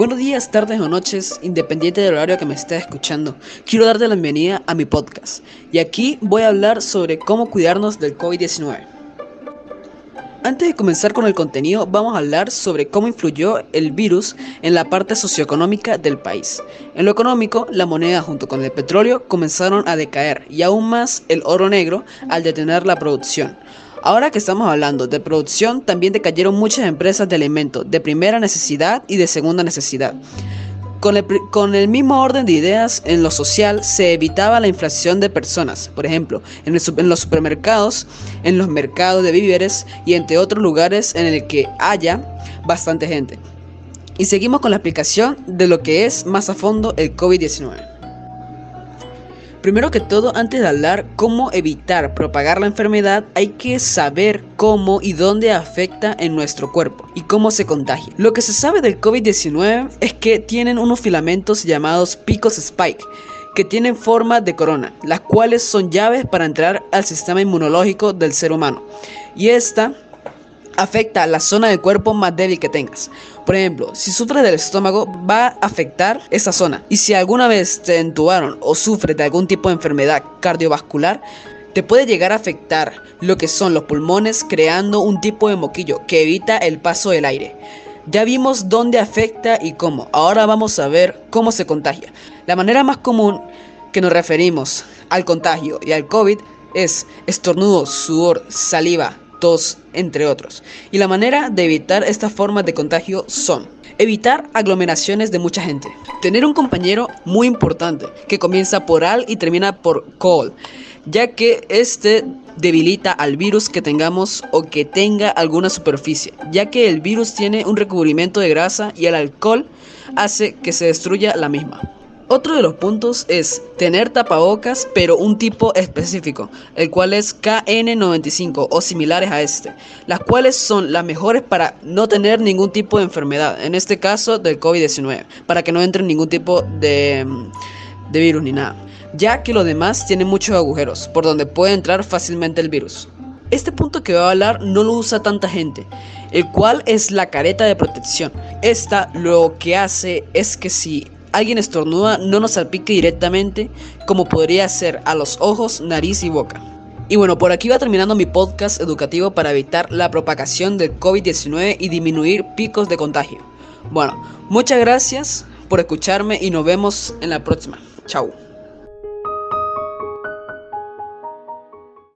Buenos días, tardes o noches, independiente del horario que me estés escuchando. Quiero darte la bienvenida a mi podcast y aquí voy a hablar sobre cómo cuidarnos del COVID-19. Antes de comenzar con el contenido, vamos a hablar sobre cómo influyó el virus en la parte socioeconómica del país. En lo económico, la moneda junto con el petróleo comenzaron a decaer y aún más el oro negro al detener la producción. Ahora que estamos hablando de producción, también decayeron muchas empresas de alimentos de primera necesidad y de segunda necesidad. Con el, mismo orden de ideas, en lo social se evitaba la inflación de personas, por ejemplo, en, en, los supermercados, en los mercados de víveres y entre otros lugares en el que haya bastante gente. Y seguimos con la explicación de lo que es más a fondo el COVID-19. Primero que todo, antes de hablar cómo evitar propagar la enfermedad, hay que saber cómo y dónde afecta en nuestro cuerpo y cómo se contagia. Lo que se sabe del COVID-19 es que tienen unos filamentos llamados picos spike que tienen forma de corona, las cuales son llaves para entrar al sistema inmunológico del ser humano. Y esta afecta a la zona del cuerpo más débil que tengas. Por ejemplo, si sufres del estómago, va a afectar esa zona. Y si alguna vez te entubaron o sufres de algún tipo de enfermedad cardiovascular, te puede llegar a afectar lo que son los pulmones, creando un tipo de moquillo que evita el paso del aire. Ya vimos dónde afecta y cómo. Ahora vamos a ver cómo se contagia. La manera más común que nos referimos al contagio y al COVID es estornudo, sudor, saliva, entre otros. Y la manera de evitar estas formas de contagio son evitar aglomeraciones de mucha gente, tener un compañero muy importante que comienza por al y termina por col, ya que este debilita al virus que tengamos o que tenga alguna superficie, ya que el virus tiene un recubrimiento de grasa y el alcohol hace que se destruya la misma. Otro de los puntos es tener tapabocas, pero un tipo específico, el cual es KN95 o similares a este, las cuales son las mejores para no tener ningún tipo de enfermedad, en este caso del COVID-19, para que no entre ningún tipo de, de virus ni nada, ya que los demás tienen muchos agujeros por donde puede entrar fácilmente el virus. Este punto que voy a hablar no lo usa tanta gente, el cual es la careta de protección. Esta lo que hace es que si alguien estornuda no nos salpique directamente como podría ser a los ojos, nariz y boca. Y bueno, por aquí va terminando mi podcast educativo para evitar la propagación del COVID-19 y disminuir picos de contagio. Bueno, muchas gracias por escucharme y nos vemos en la próxima. Chao.